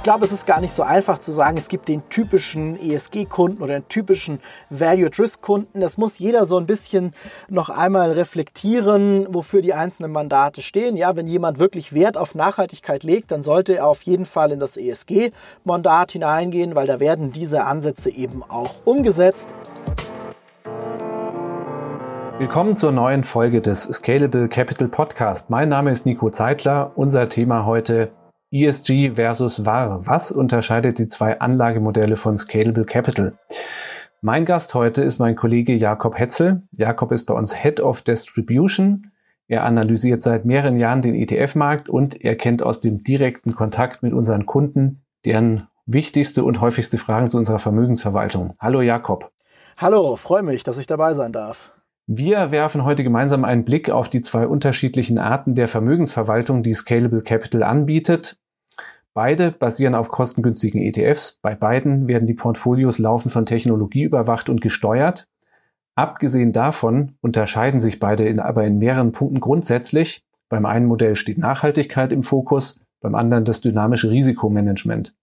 Ich glaube, es ist gar nicht so einfach zu sagen, es gibt den typischen ESG-Kunden oder den typischen Value-at-Risk-Kunden. Das muss jeder so ein bisschen noch einmal reflektieren, wofür die einzelnen Mandate stehen. Ja, wenn jemand wirklich Wert auf Nachhaltigkeit legt, dann sollte er auf jeden Fall in das ESG-Mandat hineingehen, weil da werden diese Ansätze eben auch umgesetzt. Willkommen zur neuen Folge des Scalable Capital Podcast. Mein Name ist Nico Zeitler. Unser Thema heute ESG versus VAR. Was unterscheidet die zwei Anlagemodelle von Scalable Capital? Mein Gast heute ist mein Kollege Jakob Hetzel. Jakob ist bei uns Head of Distribution. Er analysiert seit mehreren Jahren den ETF-Markt und er kennt aus dem direkten Kontakt mit unseren Kunden deren wichtigste und häufigste Fragen zu unserer Vermögensverwaltung. Hallo Jakob. Hallo, freue mich, dass ich dabei sein darf. Wir werfen heute gemeinsam einen Blick auf die zwei unterschiedlichen Arten der Vermögensverwaltung, die Scalable Capital anbietet. Beide basieren auf kostengünstigen ETFs. Bei beiden werden die Portfolios laufend von Technologie überwacht und gesteuert. Abgesehen davon unterscheiden sich beide in, aber in mehreren Punkten grundsätzlich. Beim einen Modell steht Nachhaltigkeit im Fokus, beim anderen das dynamische Risikomanagement.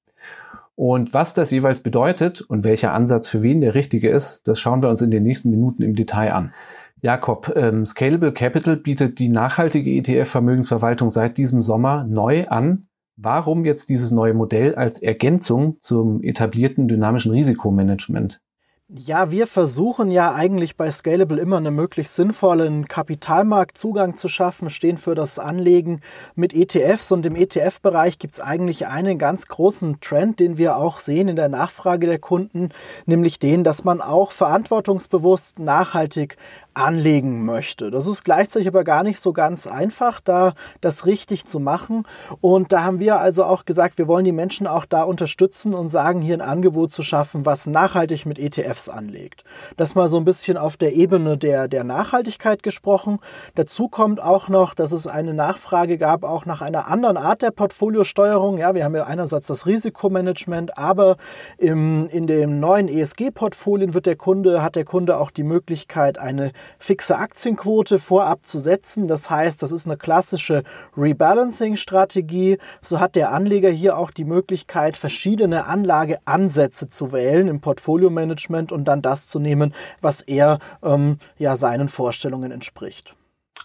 Und was das jeweils bedeutet und welcher Ansatz für wen der richtige ist, das schauen wir uns in den nächsten Minuten im Detail an. Jakob, ähm, Scalable Capital bietet die nachhaltige ETF-Vermögensverwaltung seit diesem Sommer neu an. Warum jetzt dieses neue Modell als Ergänzung zum etablierten dynamischen Risikomanagement? Ja, wir versuchen ja eigentlich bei Scalable immer einen möglichst sinnvollen Kapitalmarktzugang zu schaffen, stehen für das Anlegen mit ETFs und im ETF-Bereich gibt es eigentlich einen ganz großen Trend, den wir auch sehen in der Nachfrage der Kunden, nämlich den, dass man auch verantwortungsbewusst nachhaltig anlegen möchte. Das ist gleichzeitig aber gar nicht so ganz einfach, da das richtig zu machen. Und da haben wir also auch gesagt, wir wollen die Menschen auch da unterstützen und sagen, hier ein Angebot zu schaffen, was nachhaltig mit ETFs anlegt. Das mal so ein bisschen auf der Ebene der, der Nachhaltigkeit gesprochen. Dazu kommt auch noch, dass es eine Nachfrage gab, auch nach einer anderen Art der Portfoliosteuerung. Ja, wir haben ja einerseits das Risikomanagement, aber im, in den neuen ESG-Portfolien wird der Kunde, hat der Kunde auch die Möglichkeit, eine fixe Aktienquote vorab zu setzen. Das heißt, das ist eine klassische Rebalancing-Strategie. So hat der Anleger hier auch die Möglichkeit, verschiedene Anlageansätze zu wählen im Portfolio-Management und dann das zu nehmen, was er ähm, ja seinen Vorstellungen entspricht.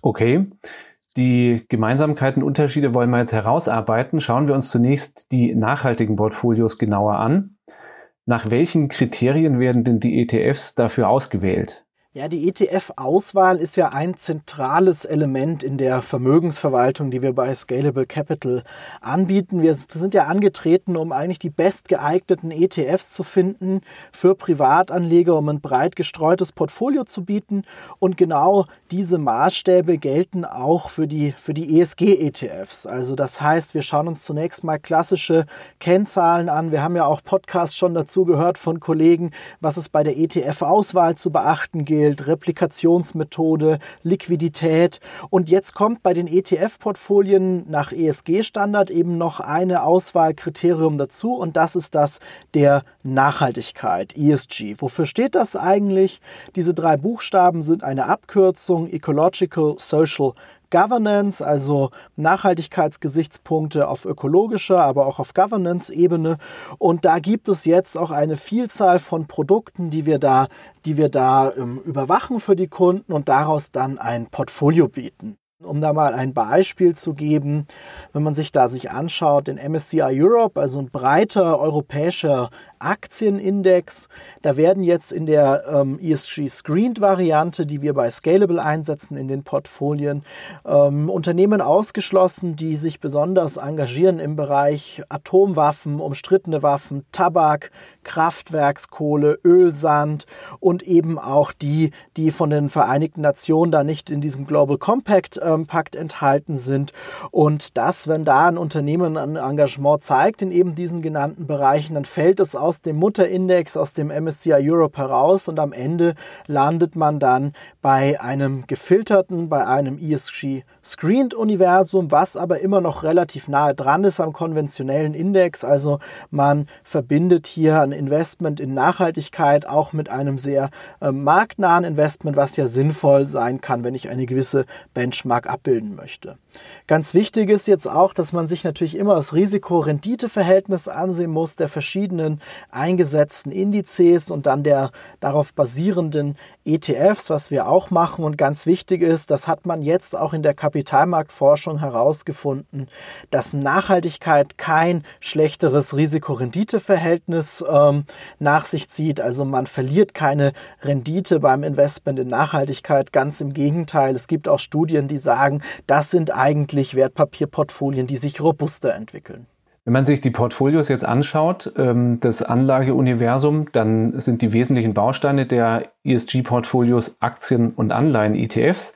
Okay. Die Gemeinsamkeiten, Unterschiede wollen wir jetzt herausarbeiten. Schauen wir uns zunächst die nachhaltigen Portfolios genauer an. Nach welchen Kriterien werden denn die ETFs dafür ausgewählt? Ja, die ETF-Auswahl ist ja ein zentrales Element in der Vermögensverwaltung, die wir bei Scalable Capital anbieten. Wir sind ja angetreten, um eigentlich die bestgeeigneten ETFs zu finden für Privatanleger, um ein breit gestreutes Portfolio zu bieten. Und genau diese Maßstäbe gelten auch für die, für die ESG-ETFs. Also das heißt, wir schauen uns zunächst mal klassische Kennzahlen an. Wir haben ja auch Podcasts schon dazu gehört von Kollegen, was es bei der ETF-Auswahl zu beachten gilt gilt, Replikationsmethode, Liquidität. Und jetzt kommt bei den ETF-Portfolien nach ESG-Standard eben noch eine Auswahlkriterium dazu und das ist das der Nachhaltigkeit, ESG. Wofür steht das eigentlich? Diese drei Buchstaben sind eine Abkürzung Ecological, Social, Governance, also Nachhaltigkeitsgesichtspunkte auf ökologischer, aber auch auf Governance-Ebene. Und da gibt es jetzt auch eine Vielzahl von Produkten, die wir da, die wir da ähm, überwachen für die Kunden und daraus dann ein Portfolio bieten. Um da mal ein Beispiel zu geben, wenn man sich da sich anschaut, den MSCI Europe, also ein breiter europäischer Aktienindex. Da werden jetzt in der ähm, ESG Screened Variante, die wir bei Scalable einsetzen in den Portfolien, ähm, Unternehmen ausgeschlossen, die sich besonders engagieren im Bereich Atomwaffen, umstrittene Waffen, Tabak, Kraftwerkskohle, Ölsand und eben auch die, die von den Vereinigten Nationen da nicht in diesem Global Compact ähm, Pakt enthalten sind. Und das, wenn da ein Unternehmen ein Engagement zeigt in eben diesen genannten Bereichen, dann fällt es aus aus dem Mutterindex, aus dem MSCI Europe heraus und am Ende landet man dann bei einem gefilterten, bei einem ESG Screened Universum, was aber immer noch relativ nahe dran ist am konventionellen Index. Also man verbindet hier ein Investment in Nachhaltigkeit auch mit einem sehr äh, marktnahen Investment, was ja sinnvoll sein kann, wenn ich eine gewisse Benchmark abbilden möchte. Ganz wichtig ist jetzt auch, dass man sich natürlich immer das Risiko-Rendite-Verhältnis ansehen muss der verschiedenen eingesetzten Indizes und dann der darauf basierenden ETFs, was wir auch machen. Und ganz wichtig ist, das hat man jetzt auch in der Kapitalmarktforschung herausgefunden, dass Nachhaltigkeit kein schlechteres Risiko-Rendite-Verhältnis ähm, nach sich zieht. Also man verliert keine Rendite beim Investment in Nachhaltigkeit. Ganz im Gegenteil. Es gibt auch Studien, die sagen, das sind eigentlich Wertpapierportfolien, die sich robuster entwickeln. Wenn man sich die Portfolios jetzt anschaut, ähm, das Anlageuniversum, dann sind die wesentlichen Bausteine der ESG-Portfolios Aktien und Anleihen-ETFs.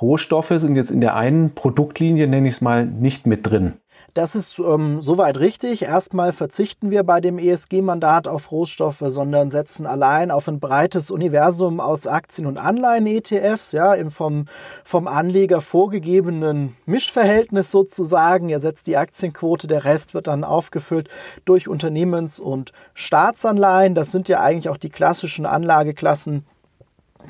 Rohstoffe sind jetzt in der einen Produktlinie, nenne ich es mal, nicht mit drin. Das ist ähm, soweit richtig. Erstmal verzichten wir bei dem ESG-Mandat auf Rohstoffe, sondern setzen allein auf ein breites Universum aus Aktien- und Anleihen-ETFs, ja, im vom, vom Anleger vorgegebenen Mischverhältnis sozusagen. Er setzt die Aktienquote, der Rest wird dann aufgefüllt durch Unternehmens- und Staatsanleihen. Das sind ja eigentlich auch die klassischen Anlageklassen,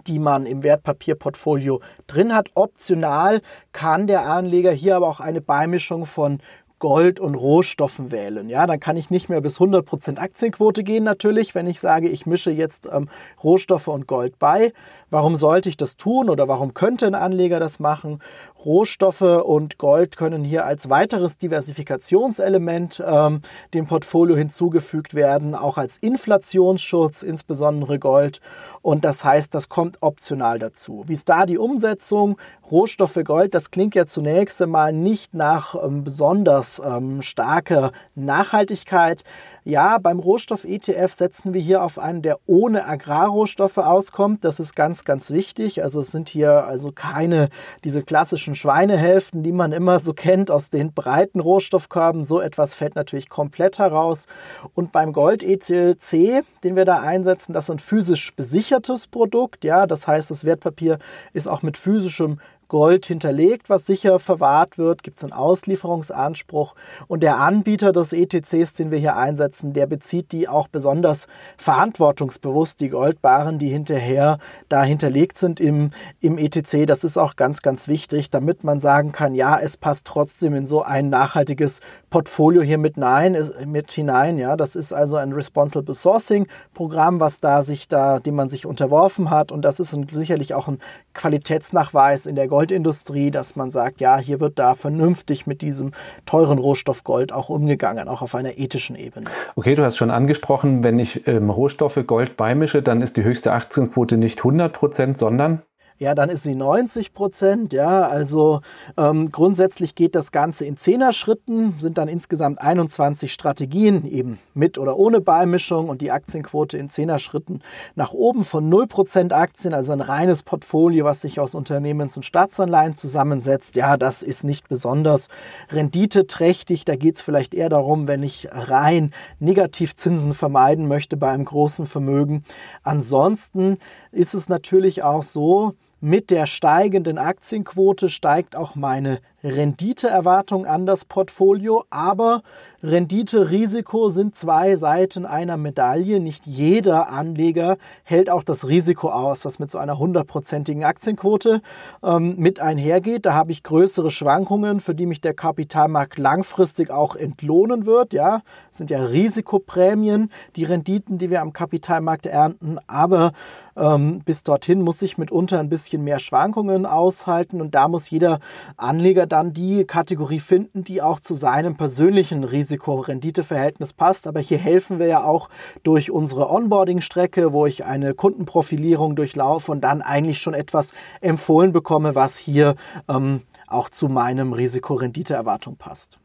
die man im Wertpapierportfolio drin hat. Optional kann der Anleger hier aber auch eine Beimischung von Gold und Rohstoffen wählen. Ja, dann kann ich nicht mehr bis 100% Aktienquote gehen natürlich, wenn ich sage, ich mische jetzt ähm, Rohstoffe und Gold bei. Warum sollte ich das tun oder warum könnte ein Anleger das machen? Rohstoffe und Gold können hier als weiteres Diversifikationselement ähm, dem Portfolio hinzugefügt werden, auch als Inflationsschutz, insbesondere Gold. Und das heißt, das kommt optional dazu. Wie ist da die Umsetzung? Rohstoffe Gold, das klingt ja zunächst einmal nicht nach ähm, besonders ähm, starker Nachhaltigkeit. Ja, beim Rohstoff-ETF setzen wir hier auf einen, der ohne Agrarrohstoffe auskommt. Das ist ganz, ganz wichtig. Also es sind hier also keine diese klassischen Schweinehälften, die man immer so kennt aus den breiten Rohstoffkörben. So etwas fällt natürlich komplett heraus. Und beim Gold-ETC, den wir da einsetzen, das ist ein physisch besichertes Produkt. Ja, das heißt, das Wertpapier ist auch mit physischem Gold hinterlegt, was sicher verwahrt wird, gibt es einen Auslieferungsanspruch und der Anbieter des ETCs, den wir hier einsetzen, der bezieht die auch besonders verantwortungsbewusst, die Goldbaren, die hinterher da hinterlegt sind im, im ETC. Das ist auch ganz, ganz wichtig, damit man sagen kann, ja, es passt trotzdem in so ein nachhaltiges Portfolio hier mit, nein, mit hinein. Ja, das ist also ein Responsible Sourcing Programm, was da sich da, dem man sich unterworfen hat und das ist ein, sicherlich auch ein Qualitätsnachweis in der Goldindustrie, dass man sagt, ja, hier wird da vernünftig mit diesem teuren Rohstoff Gold auch umgegangen, auch auf einer ethischen Ebene. Okay, du hast schon angesprochen, wenn ich ähm, Rohstoffe Gold beimische, dann ist die höchste Aktienquote nicht 100 Prozent, sondern ja, dann ist sie 90 Prozent. Ja, also ähm, grundsätzlich geht das Ganze in Zehner-Schritten, sind dann insgesamt 21 Strategien, eben mit oder ohne Beimischung und die Aktienquote in Zehner-Schritten nach oben von 0 Prozent Aktien, also ein reines Portfolio, was sich aus Unternehmens- und Staatsanleihen zusammensetzt. Ja, das ist nicht besonders renditeträchtig. Da geht es vielleicht eher darum, wenn ich rein Negativzinsen vermeiden möchte bei einem großen Vermögen. Ansonsten ist es natürlich auch so, mit der steigenden Aktienquote steigt auch meine Renditeerwartung an das Portfolio, aber Rendite, Risiko sind zwei Seiten einer Medaille. Nicht jeder Anleger hält auch das Risiko aus, was mit so einer hundertprozentigen Aktienquote ähm, mit einhergeht. Da habe ich größere Schwankungen, für die mich der Kapitalmarkt langfristig auch entlohnen wird. Ja, das sind ja Risikoprämien, die Renditen, die wir am Kapitalmarkt ernten. Aber ähm, bis dorthin muss ich mitunter ein bisschen mehr Schwankungen aushalten und da muss jeder Anleger dann die Kategorie finden, die auch zu seinem persönlichen Risiko-Rendite-Verhältnis passt. Aber hier helfen wir ja auch durch unsere Onboarding-Strecke, wo ich eine Kundenprofilierung durchlaufe und dann eigentlich schon etwas empfohlen bekomme, was hier ähm, auch zu meinem Risiko-Rendite-Erwartung passt.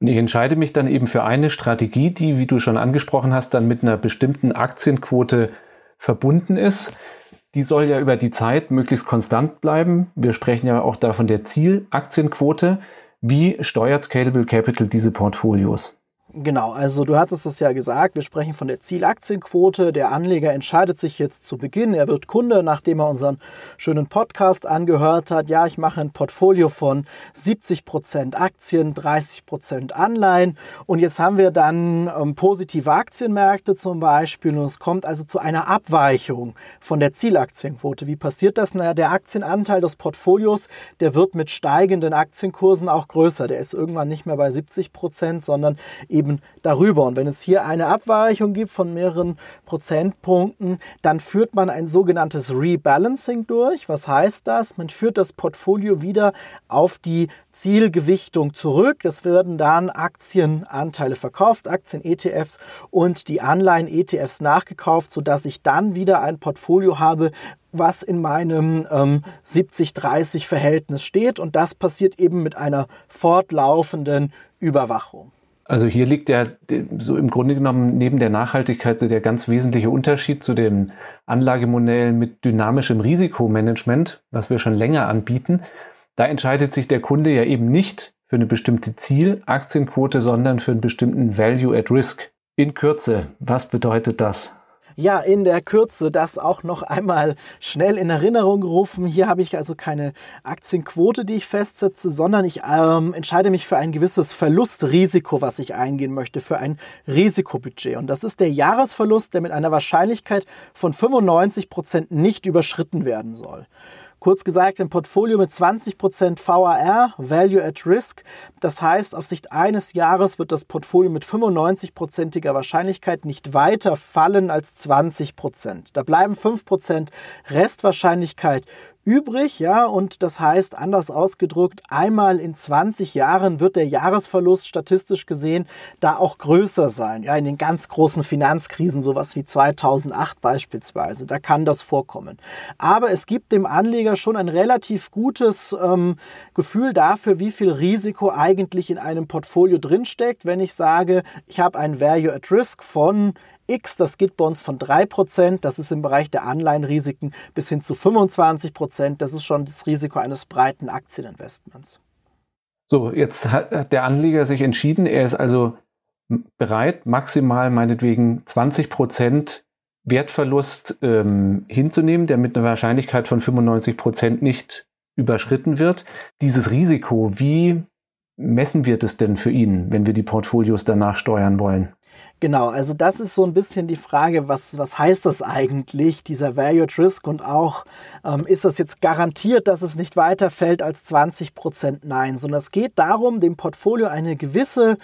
Und ich entscheide mich dann eben für eine Strategie, die, wie du schon angesprochen hast, dann mit einer bestimmten Aktienquote verbunden ist die soll ja über die Zeit möglichst konstant bleiben. Wir sprechen ja auch da von der Zielaktienquote. Wie steuert Scalable Capital diese Portfolios? Genau, also du hattest es ja gesagt, wir sprechen von der Zielaktienquote. Der Anleger entscheidet sich jetzt zu Beginn, er wird Kunde, nachdem er unseren schönen Podcast angehört hat. Ja, ich mache ein Portfolio von 70% Aktien, 30% Anleihen und jetzt haben wir dann ähm, positive Aktienmärkte zum Beispiel und es kommt also zu einer Abweichung von der Zielaktienquote. Wie passiert das? Naja, der Aktienanteil des Portfolios, der wird mit steigenden Aktienkursen auch größer. Der ist irgendwann nicht mehr bei 70%, sondern eben eben darüber. Und wenn es hier eine Abweichung gibt von mehreren Prozentpunkten, dann führt man ein sogenanntes Rebalancing durch. Was heißt das? Man führt das Portfolio wieder auf die Zielgewichtung zurück. Es werden dann Aktienanteile verkauft, Aktien-ETFs und die Anleihen-ETFs nachgekauft, sodass ich dann wieder ein Portfolio habe, was in meinem ähm, 70-30-Verhältnis steht. Und das passiert eben mit einer fortlaufenden Überwachung. Also hier liegt ja so im Grunde genommen neben der Nachhaltigkeit so der ganz wesentliche Unterschied zu den Anlagemodellen mit dynamischem Risikomanagement, was wir schon länger anbieten. Da entscheidet sich der Kunde ja eben nicht für eine bestimmte Zielaktienquote, sondern für einen bestimmten Value at Risk. In Kürze, was bedeutet das? Ja, in der Kürze das auch noch einmal schnell in Erinnerung gerufen. Hier habe ich also keine Aktienquote, die ich festsetze, sondern ich ähm, entscheide mich für ein gewisses Verlustrisiko, was ich eingehen möchte, für ein Risikobudget. Und das ist der Jahresverlust, der mit einer Wahrscheinlichkeit von 95 Prozent nicht überschritten werden soll. Kurz gesagt, ein Portfolio mit 20% VAR, Value at Risk. Das heißt, auf Sicht eines Jahres wird das Portfolio mit 95%iger Wahrscheinlichkeit nicht weiter fallen als 20%. Da bleiben 5% Restwahrscheinlichkeit übrig, ja, und das heißt, anders ausgedrückt, einmal in 20 Jahren wird der Jahresverlust statistisch gesehen da auch größer sein, ja, in den ganz großen Finanzkrisen, sowas wie 2008 beispielsweise, da kann das vorkommen. Aber es gibt dem Anleger schon ein relativ gutes ähm, Gefühl dafür, wie viel Risiko eigentlich in einem Portfolio drinsteckt, wenn ich sage, ich habe ein Value at Risk von X, das geht bei uns von 3%, das ist im Bereich der Anleihenrisiken, bis hin zu 25%, das ist schon das Risiko eines breiten Aktieninvestments. So, jetzt hat der Anleger sich entschieden, er ist also bereit, maximal meinetwegen 20% Wertverlust ähm, hinzunehmen, der mit einer Wahrscheinlichkeit von 95% nicht überschritten wird. Dieses Risiko, wie messen wir das denn für ihn, wenn wir die Portfolios danach steuern wollen? Genau, also das ist so ein bisschen die Frage, was, was heißt das eigentlich, dieser Value at Risk und auch, ähm, ist das jetzt garantiert, dass es nicht weiterfällt als 20 Prozent? Nein, sondern es geht darum, dem Portfolio eine gewisse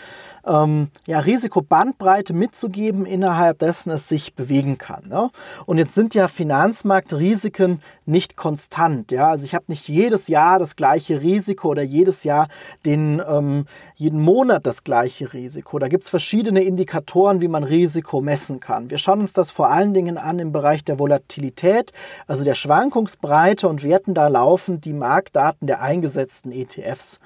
ähm, ja, Risikobandbreite mitzugeben, innerhalb dessen es sich bewegen kann. Ne? Und jetzt sind ja Finanzmarktrisiken nicht konstant. Ja? Also ich habe nicht jedes Jahr das gleiche Risiko oder jedes Jahr den, ähm, jeden Monat das gleiche Risiko. Da gibt es verschiedene Indikatoren, wie man Risiko messen kann. Wir schauen uns das vor allen Dingen an im Bereich der Volatilität, also der Schwankungsbreite und werten da laufend die Marktdaten der eingesetzten ETFs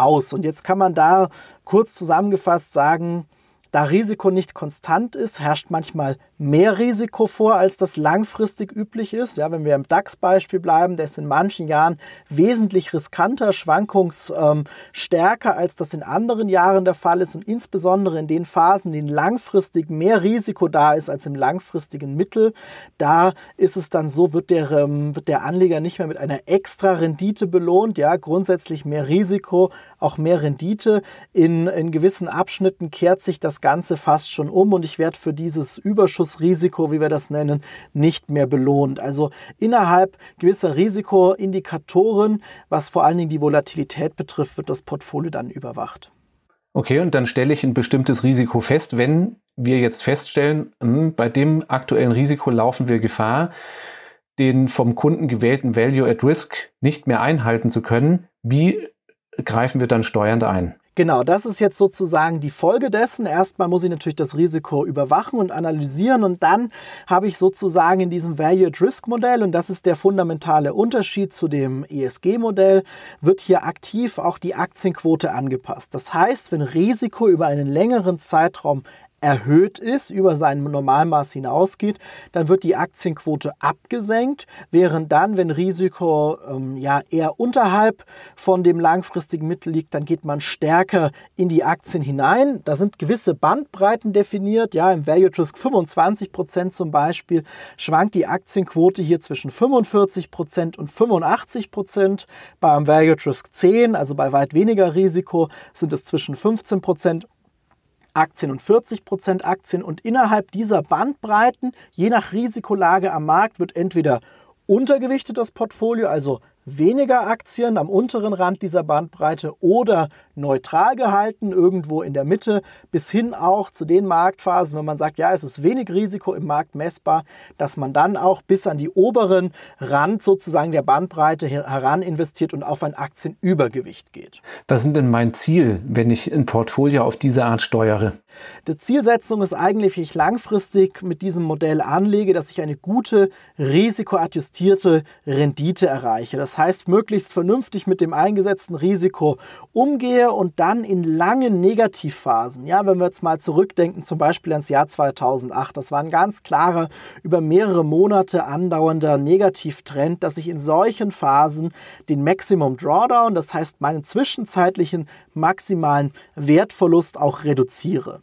aus. Und jetzt kann man da kurz zusammengefasst sagen, da Risiko nicht konstant ist, herrscht manchmal mehr Risiko vor, als das langfristig üblich ist. Ja, wenn wir im DAX-Beispiel bleiben, der ist in manchen Jahren wesentlich riskanter, schwankungsstärker, als das in anderen Jahren der Fall ist und insbesondere in den Phasen, in denen langfristig mehr Risiko da ist als im langfristigen Mittel, da ist es dann so, wird der, ähm, wird der Anleger nicht mehr mit einer extra Rendite belohnt. Ja, grundsätzlich mehr Risiko, auch mehr Rendite. In, in gewissen Abschnitten kehrt sich das Ganze fast schon um und ich werde für dieses Überschuss Risiko, wie wir das nennen, nicht mehr belohnt. Also innerhalb gewisser Risikoindikatoren, was vor allen Dingen die Volatilität betrifft, wird das Portfolio dann überwacht. Okay, und dann stelle ich ein bestimmtes Risiko fest. Wenn wir jetzt feststellen, hm, bei dem aktuellen Risiko laufen wir Gefahr, den vom Kunden gewählten Value at Risk nicht mehr einhalten zu können, wie greifen wir dann steuernd ein? Genau, das ist jetzt sozusagen die Folge dessen. Erstmal muss ich natürlich das Risiko überwachen und analysieren und dann habe ich sozusagen in diesem Value at Risk Modell und das ist der fundamentale Unterschied zu dem ESG Modell, wird hier aktiv auch die Aktienquote angepasst. Das heißt, wenn Risiko über einen längeren Zeitraum erhöht ist, über sein Normalmaß hinausgeht, dann wird die Aktienquote abgesenkt, während dann, wenn Risiko ähm, ja eher unterhalb von dem langfristigen Mittel liegt, dann geht man stärker in die Aktien hinein. Da sind gewisse Bandbreiten definiert. Ja, im Value Risk 25 Prozent zum Beispiel schwankt die Aktienquote hier zwischen 45 Prozent und 85 Prozent. Beim Value Risk 10, also bei weit weniger Risiko, sind es zwischen 15 Prozent Aktien und 40 Prozent Aktien. Und innerhalb dieser Bandbreiten, je nach Risikolage am Markt, wird entweder untergewichtet das Portfolio, also weniger Aktien am unteren Rand dieser Bandbreite oder neutral gehalten, irgendwo in der Mitte, bis hin auch zu den Marktphasen, wenn man sagt, ja, es ist wenig Risiko im Markt messbar, dass man dann auch bis an die oberen Rand sozusagen der Bandbreite heran investiert und auf ein Aktienübergewicht geht. Was ist denn mein Ziel, wenn ich ein Portfolio auf diese Art steuere? Die Zielsetzung ist eigentlich, wie ich langfristig mit diesem Modell anlege, dass ich eine gute, risikoadjustierte Rendite erreiche. Das heißt, möglichst vernünftig mit dem eingesetzten Risiko umgehe und dann in langen Negativphasen, ja, wenn wir jetzt mal zurückdenken, zum Beispiel ans Jahr 2008, das war ein ganz klarer, über mehrere Monate andauernder Negativtrend, dass ich in solchen Phasen den Maximum Drawdown, das heißt meinen zwischenzeitlichen maximalen Wertverlust auch reduziere.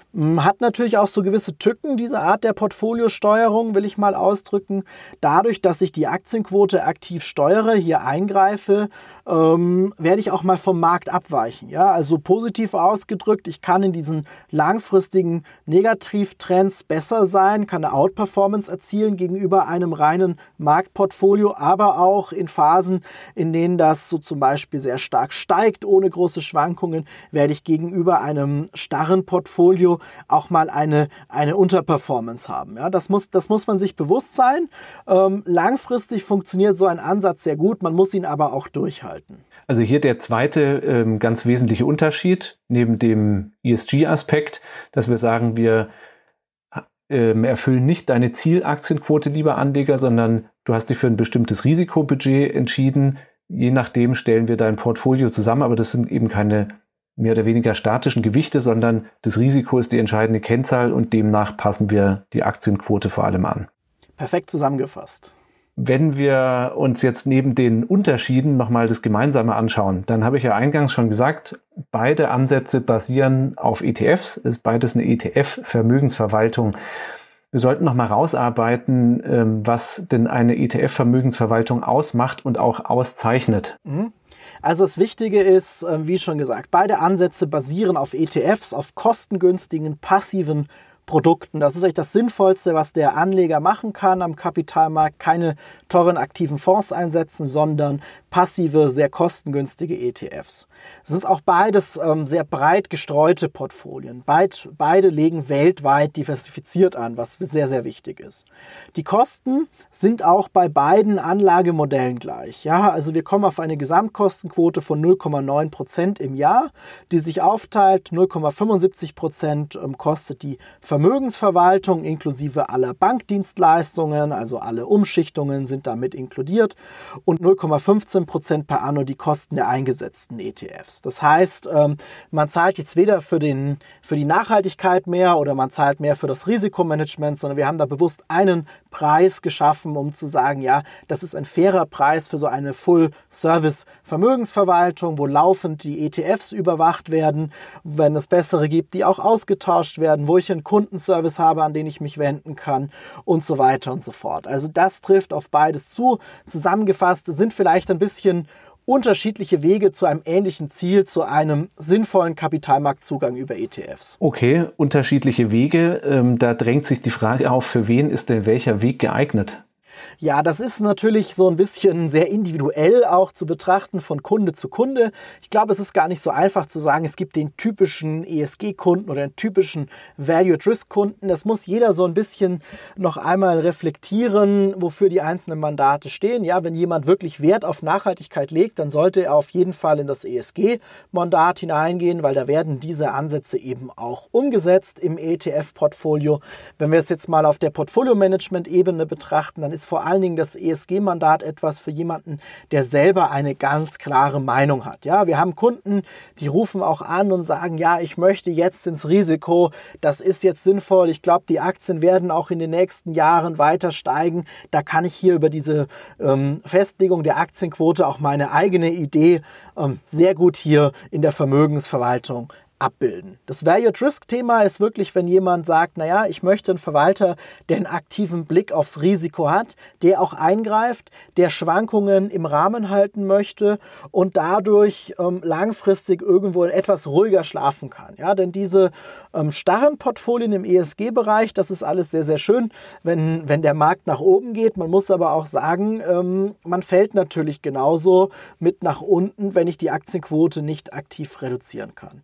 hat natürlich auch so gewisse Tücken, diese Art der Portfoliosteuerung, will ich mal ausdrücken. Dadurch, dass ich die Aktienquote aktiv steuere, hier eingreife, ähm, werde ich auch mal vom Markt abweichen. Ja, also positiv ausgedrückt, ich kann in diesen langfristigen Negativtrends besser sein, kann eine Outperformance erzielen gegenüber einem reinen Marktportfolio, aber auch in Phasen, in denen das so zum Beispiel sehr stark steigt, ohne große Schwankungen, werde ich gegenüber einem starren Portfolio auch mal eine, eine Unterperformance haben. Ja, das, muss, das muss man sich bewusst sein. Ähm, langfristig funktioniert so ein Ansatz sehr gut, man muss ihn aber auch durchhalten. Also hier der zweite ähm, ganz wesentliche Unterschied neben dem ESG-Aspekt, dass wir sagen, wir ähm, erfüllen nicht deine Zielaktienquote, lieber Anleger, sondern du hast dich für ein bestimmtes Risikobudget entschieden. Je nachdem stellen wir dein Portfolio zusammen, aber das sind eben keine mehr oder weniger statischen Gewichte, sondern das Risiko ist die entscheidende Kennzahl und demnach passen wir die Aktienquote vor allem an. Perfekt zusammengefasst. Wenn wir uns jetzt neben den Unterschieden nochmal das Gemeinsame anschauen, dann habe ich ja eingangs schon gesagt, beide Ansätze basieren auf ETFs, ist beides eine ETF-Vermögensverwaltung. Wir sollten nochmal rausarbeiten, ähm, was denn eine ETF-Vermögensverwaltung ausmacht und auch auszeichnet. Mhm. Also das Wichtige ist, ähm, wie schon gesagt, beide Ansätze basieren auf ETFs, auf kostengünstigen, passiven Produkten. Das ist eigentlich das Sinnvollste, was der Anleger machen kann am Kapitalmarkt. Keine teuren aktiven Fonds einsetzen, sondern passive, sehr kostengünstige ETFs. Es ist auch beides ähm, sehr breit gestreute Portfolien. Beid, beide legen weltweit diversifiziert an, was sehr, sehr wichtig ist. Die Kosten sind auch bei beiden Anlagemodellen gleich. Ja, also wir kommen auf eine Gesamtkostenquote von 0,9 Prozent im Jahr, die sich aufteilt. 0,75 Prozent ähm, kostet die Vermögensverwaltung inklusive aller Bankdienstleistungen, also alle Umschichtungen sind damit inkludiert und 0,15 Prozent per anno die Kosten der eingesetzten ETFs. ETFs. Das heißt, ähm, man zahlt jetzt weder für, den, für die Nachhaltigkeit mehr oder man zahlt mehr für das Risikomanagement, sondern wir haben da bewusst einen Preis geschaffen, um zu sagen, ja, das ist ein fairer Preis für so eine Full-Service-Vermögensverwaltung, wo laufend die ETFs überwacht werden, wenn es bessere gibt, die auch ausgetauscht werden, wo ich einen Kundenservice habe, an den ich mich wenden kann und so weiter und so fort. Also das trifft auf beides zu. Zusammengefasst sind vielleicht ein bisschen unterschiedliche Wege zu einem ähnlichen Ziel, zu einem sinnvollen Kapitalmarktzugang über ETFs. Okay, unterschiedliche Wege. Ähm, da drängt sich die Frage auf, für wen ist denn welcher Weg geeignet? Ja, das ist natürlich so ein bisschen sehr individuell auch zu betrachten von Kunde zu Kunde. Ich glaube, es ist gar nicht so einfach zu sagen, es gibt den typischen ESG-Kunden oder den typischen Value-at-Risk-Kunden. Das muss jeder so ein bisschen noch einmal reflektieren, wofür die einzelnen Mandate stehen. Ja, wenn jemand wirklich Wert auf Nachhaltigkeit legt, dann sollte er auf jeden Fall in das ESG-Mandat hineingehen, weil da werden diese Ansätze eben auch umgesetzt im ETF-Portfolio. Wenn wir es jetzt mal auf der Portfolio-Management-Ebene betrachten, dann ist ist vor allen Dingen das ESG-Mandat etwas für jemanden, der selber eine ganz klare Meinung hat. Ja, wir haben Kunden, die rufen auch an und sagen, ja, ich möchte jetzt ins Risiko, das ist jetzt sinnvoll, ich glaube, die Aktien werden auch in den nächsten Jahren weiter steigen. Da kann ich hier über diese ähm, Festlegung der Aktienquote auch meine eigene Idee ähm, sehr gut hier in der Vermögensverwaltung abbilden. Das Value-at-Risk-Thema ist wirklich, wenn jemand sagt, naja, ich möchte einen Verwalter, der einen aktiven Blick aufs Risiko hat, der auch eingreift, der Schwankungen im Rahmen halten möchte und dadurch ähm, langfristig irgendwo etwas ruhiger schlafen kann. Ja, denn diese ähm, starren Portfolien im ESG-Bereich, das ist alles sehr, sehr schön, wenn, wenn der Markt nach oben geht. Man muss aber auch sagen, ähm, man fällt natürlich genauso mit nach unten, wenn ich die Aktienquote nicht aktiv reduzieren kann.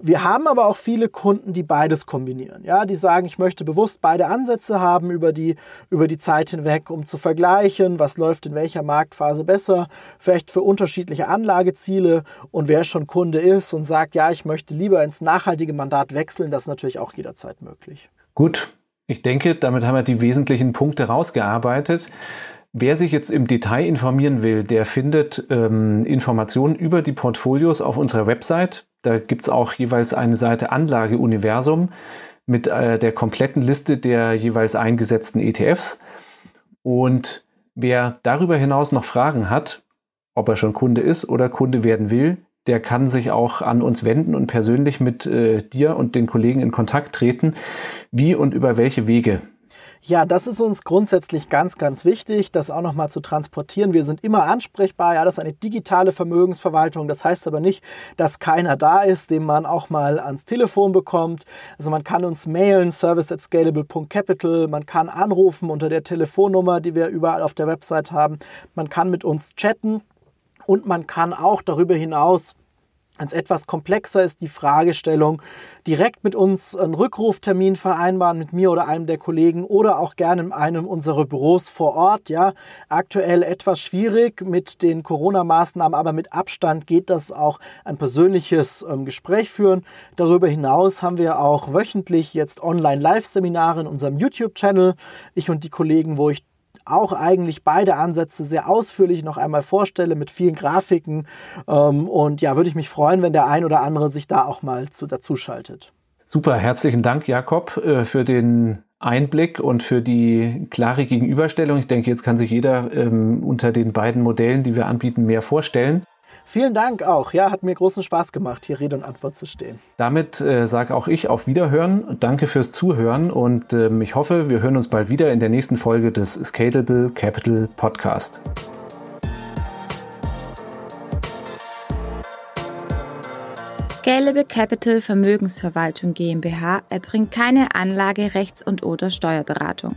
Wir haben aber auch viele Kunden, die beides kombinieren. Ja, die sagen, ich möchte bewusst beide Ansätze haben über die, über die Zeit hinweg, um zu vergleichen, was läuft in welcher Marktphase besser, vielleicht für unterschiedliche Anlageziele. Und wer schon Kunde ist und sagt, ja, ich möchte lieber ins nachhaltige Mandat wechseln, das ist natürlich auch jederzeit möglich. Gut, ich denke, damit haben wir die wesentlichen Punkte rausgearbeitet. Wer sich jetzt im Detail informieren will, der findet ähm, Informationen über die Portfolios auf unserer Website. Da gibt's auch jeweils eine Seite Anlageuniversum mit äh, der kompletten Liste der jeweils eingesetzten ETFs. Und wer darüber hinaus noch Fragen hat, ob er schon Kunde ist oder Kunde werden will, der kann sich auch an uns wenden und persönlich mit äh, dir und den Kollegen in Kontakt treten. Wie und über welche Wege ja, das ist uns grundsätzlich ganz, ganz wichtig, das auch nochmal zu transportieren. Wir sind immer ansprechbar. Ja, das ist eine digitale Vermögensverwaltung. Das heißt aber nicht, dass keiner da ist, den man auch mal ans Telefon bekommt. Also man kann uns mailen, service at scalable.capital. Man kann anrufen unter der Telefonnummer, die wir überall auf der Website haben. Man kann mit uns chatten und man kann auch darüber hinaus als etwas komplexer ist die Fragestellung, direkt mit uns einen Rückruftermin vereinbaren, mit mir oder einem der Kollegen oder auch gerne in einem unserer Büros vor Ort. Ja, aktuell etwas schwierig mit den Corona-Maßnahmen, aber mit Abstand geht das auch ein persönliches ähm, Gespräch führen. Darüber hinaus haben wir auch wöchentlich jetzt Online-Live-Seminare in unserem YouTube-Channel. Ich und die Kollegen, wo ich auch eigentlich beide Ansätze sehr ausführlich noch einmal vorstelle mit vielen Grafiken. Ähm, und ja, würde ich mich freuen, wenn der ein oder andere sich da auch mal zu, dazu schaltet. Super, herzlichen Dank, Jakob, äh, für den Einblick und für die klare Gegenüberstellung. Ich denke, jetzt kann sich jeder ähm, unter den beiden Modellen, die wir anbieten, mehr vorstellen. Vielen Dank auch. Ja, hat mir großen Spaß gemacht, hier Rede und Antwort zu stehen. Damit äh, sage auch ich auf Wiederhören. Danke fürs Zuhören und ähm, ich hoffe, wir hören uns bald wieder in der nächsten Folge des Scalable Capital Podcast. Scalable Capital Vermögensverwaltung GmbH erbringt keine Anlage, Rechts- und oder Steuerberatung.